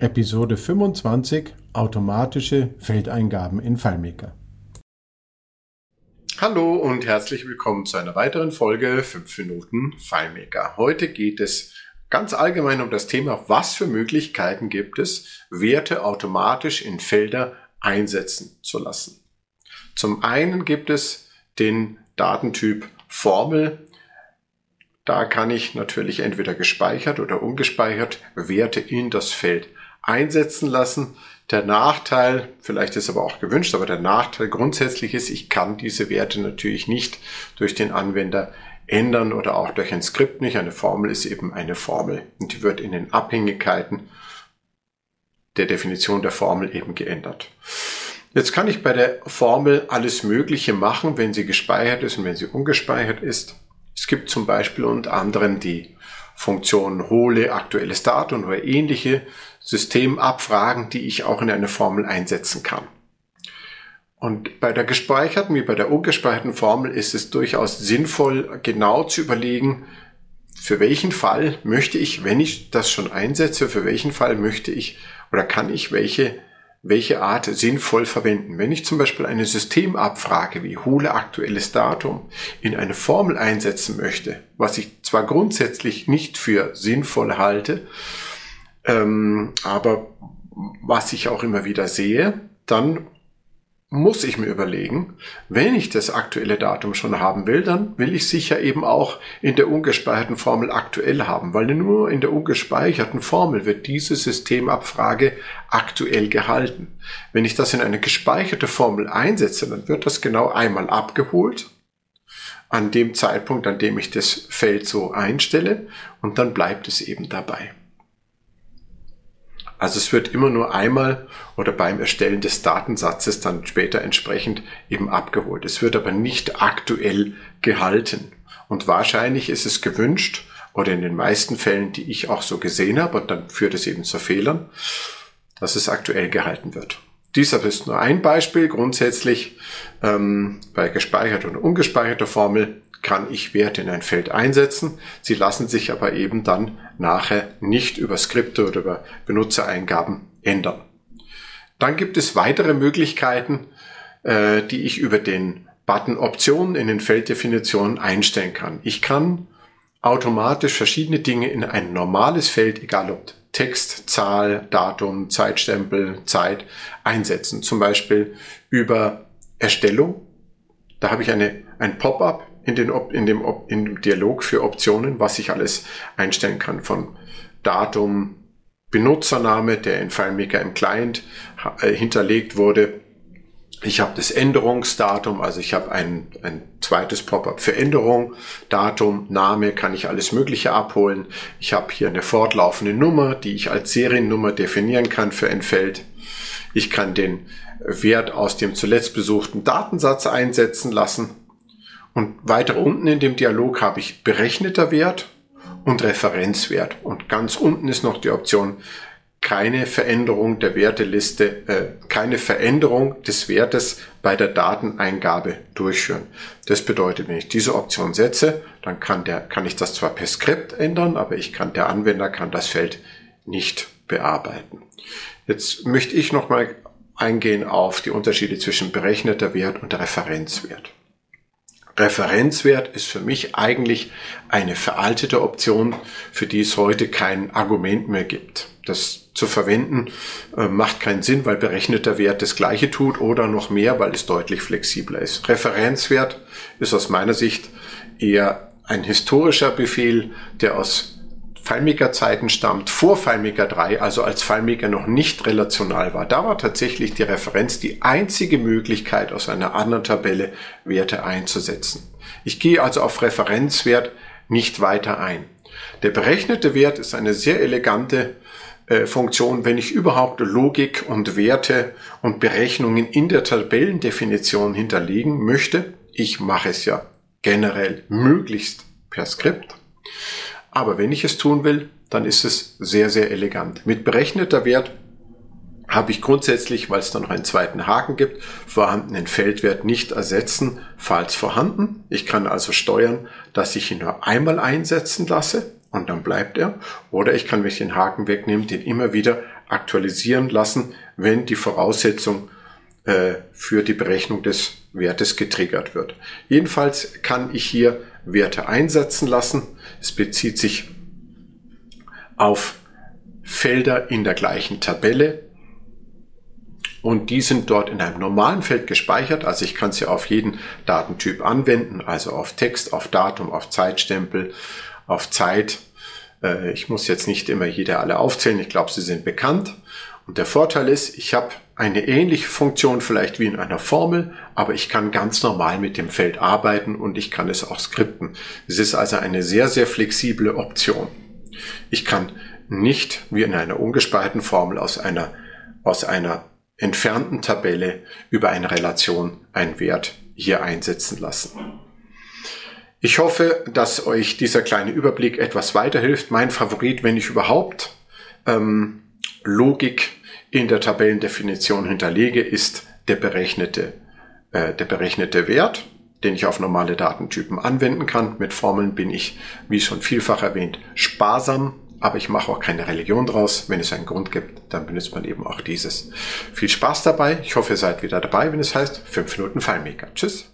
Episode 25 Automatische Feldeingaben in FileMaker. Hallo und herzlich willkommen zu einer weiteren Folge 5 Minuten FileMaker. Heute geht es ganz allgemein um das Thema, was für Möglichkeiten gibt es, Werte automatisch in Felder einsetzen zu lassen. Zum einen gibt es den Datentyp Formel. Da kann ich natürlich entweder gespeichert oder ungespeichert Werte in das Feld einsetzen lassen. Der Nachteil, vielleicht ist aber auch gewünscht, aber der Nachteil grundsätzlich ist, ich kann diese Werte natürlich nicht durch den Anwender ändern oder auch durch ein Skript nicht. Eine Formel ist eben eine Formel und die wird in den Abhängigkeiten der Definition der Formel eben geändert. Jetzt kann ich bei der Formel alles Mögliche machen, wenn sie gespeichert ist und wenn sie ungespeichert ist. Es gibt zum Beispiel unter anderem die Funktion hole aktuelles Datum oder ähnliche Systemabfragen, die ich auch in eine Formel einsetzen kann. Und bei der gespeicherten wie bei der ungespeicherten Formel ist es durchaus sinnvoll, genau zu überlegen, für welchen Fall möchte ich, wenn ich das schon einsetze, für welchen Fall möchte ich oder kann ich welche welche Art sinnvoll verwenden. Wenn ich zum Beispiel eine Systemabfrage wie hole aktuelles Datum in eine Formel einsetzen möchte, was ich zwar grundsätzlich nicht für sinnvoll halte, ähm, aber was ich auch immer wieder sehe, dann muss ich mir überlegen, wenn ich das aktuelle Datum schon haben will, dann will ich sicher eben auch in der ungespeicherten Formel aktuell haben, weil nur in der ungespeicherten Formel wird diese Systemabfrage aktuell gehalten. Wenn ich das in eine gespeicherte Formel einsetze, dann wird das genau einmal abgeholt an dem Zeitpunkt, an dem ich das Feld so einstelle und dann bleibt es eben dabei. Also es wird immer nur einmal oder beim Erstellen des Datensatzes dann später entsprechend eben abgeholt. Es wird aber nicht aktuell gehalten. Und wahrscheinlich ist es gewünscht, oder in den meisten Fällen, die ich auch so gesehen habe, und dann führt es eben zu Fehlern, dass es aktuell gehalten wird. Dieser ist nur ein Beispiel. Grundsätzlich ähm, bei gespeicherter und ungespeicherter Formel kann ich Werte in ein Feld einsetzen. Sie lassen sich aber eben dann nachher nicht über Skripte oder über Benutzereingaben ändern. Dann gibt es weitere Möglichkeiten, äh, die ich über den Button Optionen in den Felddefinitionen einstellen kann. Ich kann automatisch verschiedene Dinge in ein normales Feld, egal ob Text, Zahl, Datum, Zeitstempel, Zeit, einsetzen. Zum Beispiel über Erstellung. Da habe ich eine, ein Pop-up in, den, in, dem, in dem Dialog für Optionen, was ich alles einstellen kann von Datum, Benutzername, der in FileMaker im Client äh, hinterlegt wurde. Ich habe das Änderungsdatum, also ich habe ein, ein zweites Pop-up für Änderung, Datum, Name, kann ich alles Mögliche abholen. Ich habe hier eine fortlaufende Nummer, die ich als Seriennummer definieren kann für ein Feld. Ich kann den Wert aus dem zuletzt besuchten Datensatz einsetzen lassen. Und weiter unten in dem Dialog habe ich berechneter Wert und Referenzwert. Und ganz unten ist noch die Option keine Veränderung der Werteliste, äh, keine Veränderung des Wertes bei der Dateneingabe durchführen. Das bedeutet, wenn ich diese Option setze, dann kann der, kann ich das zwar per Skript ändern, aber ich kann, der Anwender kann das Feld nicht bearbeiten. Jetzt möchte ich nochmal eingehen auf die Unterschiede zwischen berechneter Wert und Referenzwert. Referenzwert ist für mich eigentlich eine veraltete Option, für die es heute kein Argument mehr gibt. Das zu verwenden äh, macht keinen Sinn, weil berechneter Wert das gleiche tut oder noch mehr, weil es deutlich flexibler ist. Referenzwert ist aus meiner Sicht eher ein historischer Befehl, der aus FileMaker-Zeiten stammt, vor FileMaker 3, also als FileMaker noch nicht relational war. Da war tatsächlich die Referenz die einzige Möglichkeit, aus einer anderen Tabelle Werte einzusetzen. Ich gehe also auf Referenzwert nicht weiter ein. Der berechnete Wert ist eine sehr elegante äh, Funktion, wenn ich überhaupt Logik und Werte und Berechnungen in der Tabellendefinition hinterlegen möchte. Ich mache es ja generell möglichst per Skript. Aber wenn ich es tun will, dann ist es sehr, sehr elegant. Mit berechneter Wert habe ich grundsätzlich, weil es da noch einen zweiten Haken gibt, vorhandenen Feldwert nicht ersetzen, falls vorhanden. Ich kann also steuern, dass ich ihn nur einmal einsetzen lasse und dann bleibt er. Oder ich kann, wenn ich den Haken wegnehme, den immer wieder aktualisieren lassen, wenn die Voraussetzung äh, für die Berechnung des Wertes getriggert wird. Jedenfalls kann ich hier Werte einsetzen lassen. Es bezieht sich auf Felder in der gleichen Tabelle und die sind dort in einem normalen Feld gespeichert. Also ich kann sie auf jeden Datentyp anwenden, also auf Text, auf Datum, auf Zeitstempel, auf Zeit. Äh, ich muss jetzt nicht immer jede alle aufzählen. Ich glaube, sie sind bekannt. Und der Vorteil ist, ich habe eine ähnliche Funktion vielleicht wie in einer Formel, aber ich kann ganz normal mit dem Feld arbeiten und ich kann es auch skripten. Es ist also eine sehr, sehr flexible Option. Ich kann nicht wie in einer ungespeicherten Formel aus einer, aus einer entfernten Tabelle über eine Relation einen Wert hier einsetzen lassen. Ich hoffe, dass euch dieser kleine Überblick etwas weiterhilft. Mein Favorit, wenn ich überhaupt ähm, Logik in der Tabellendefinition hinterlege, ist der berechnete, äh, der berechnete Wert, den ich auf normale Datentypen anwenden kann. Mit Formeln bin ich, wie schon vielfach erwähnt, sparsam aber ich mache auch keine Religion draus. Wenn es einen Grund gibt, dann benutzt man eben auch dieses. Viel Spaß dabei. Ich hoffe, ihr seid wieder dabei, wenn es heißt 5 Minuten FileMaker. Tschüss.